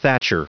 Thatcher.